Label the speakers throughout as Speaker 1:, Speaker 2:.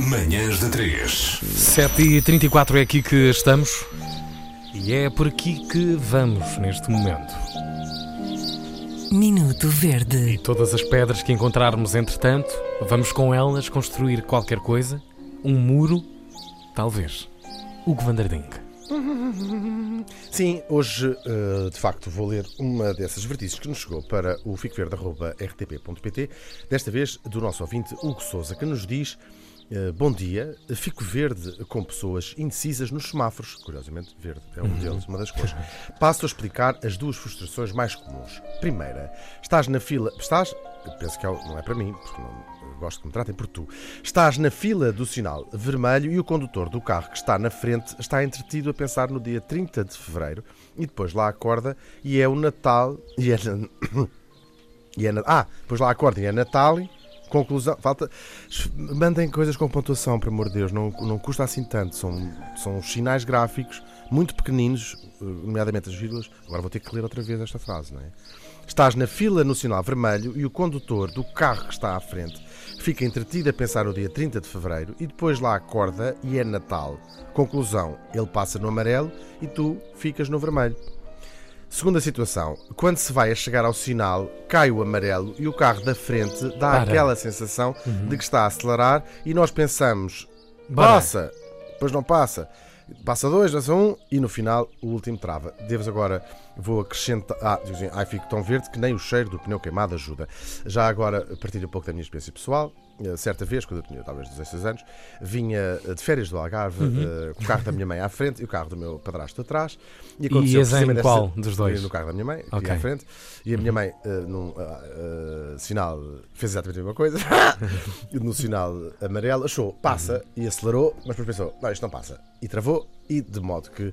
Speaker 1: Manhãs da 3.
Speaker 2: 7h34 é aqui que estamos e é por aqui que vamos neste momento.
Speaker 3: Minuto Verde.
Speaker 2: E todas as pedras que encontrarmos entretanto, vamos com elas construir qualquer coisa, um muro, talvez. Hugo Vanderding.
Speaker 4: Sim, hoje eh, de facto vou ler uma dessas vertigens que nos chegou para o ficoverde.rtp.pt, desta vez do nosso ouvinte Hugo Souza, que nos diz. Eh, bom dia, fico verde com pessoas indecisas nos semáforos. Curiosamente, verde é um deles, uma das cores. Passo a explicar as duas frustrações mais comuns. Primeira, estás na fila. Estás. Penso que é não é para mim, porque não, gosto que me tratem por tu. Estás na fila do sinal vermelho e o condutor do carro que está na frente está entretido a pensar no dia 30 de fevereiro e depois lá acorda e é o Natal. E é, e é ah, depois lá acorda e é Natal. Conclusão, falta. Mandem coisas com pontuação, por amor de Deus, não, não custa assim tanto. São, são sinais gráficos muito pequeninos, eh, nomeadamente as vírgulas. Agora vou ter que ler outra vez esta frase, não é? Estás na fila no sinal vermelho e o condutor do carro que está à frente fica entretido a pensar no dia 30 de fevereiro e depois lá acorda e é Natal. Conclusão, ele passa no amarelo e tu ficas no vermelho. Segunda situação, quando se vai a chegar ao sinal, cai o amarelo e o carro da frente dá
Speaker 2: Para.
Speaker 4: aquela sensação de que está a acelerar e nós pensamos,
Speaker 2: Para.
Speaker 4: passa, depois não passa. Passa dois, passa um e no final o último trava. Deves agora, vou acrescentar. Ah, dizem, ai, fico tão verde que nem o cheiro do pneu queimado ajuda. Já agora, partilho um pouco da minha experiência pessoal. Eh, Certa vez, quando eu tinha talvez 16 anos, vinha eh, de férias do Algarve, eh, com o carro da minha mãe à frente e o carro do meu padrasto atrás. E aconteceu
Speaker 2: ias em qual
Speaker 4: essa-
Speaker 2: dos dois?
Speaker 4: No carro da minha mãe,
Speaker 2: Ok.
Speaker 4: aqui à frente. E a minha mãe, eh, num ah, sinal, fez exatamente a mesma coisa. no sinal amarelo, achou, passa, e acelerou, mas depois pensou, não, isto não passa. E travou, e de modo que eh,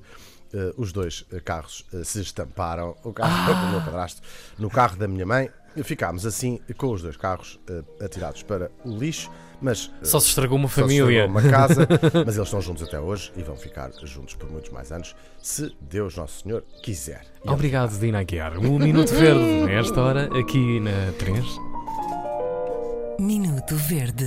Speaker 4: os dois eh, carros eh, se estamparam, o carro do meu padrasto no carro da minha mãe. E ficámos assim com os dois carros eh, atirados para o lixo, mas eh,
Speaker 2: Só se estragou uma
Speaker 4: só se
Speaker 2: família.
Speaker 4: estragou uma casa, mas eles estão juntos até hoje e vão ficar juntos por muitos mais anos, se Deus Nosso Senhor quiser. E
Speaker 2: Obrigado, Dina Aguiar. Um minuto verde, nesta hora, aqui na 3.
Speaker 3: Minuto Verde.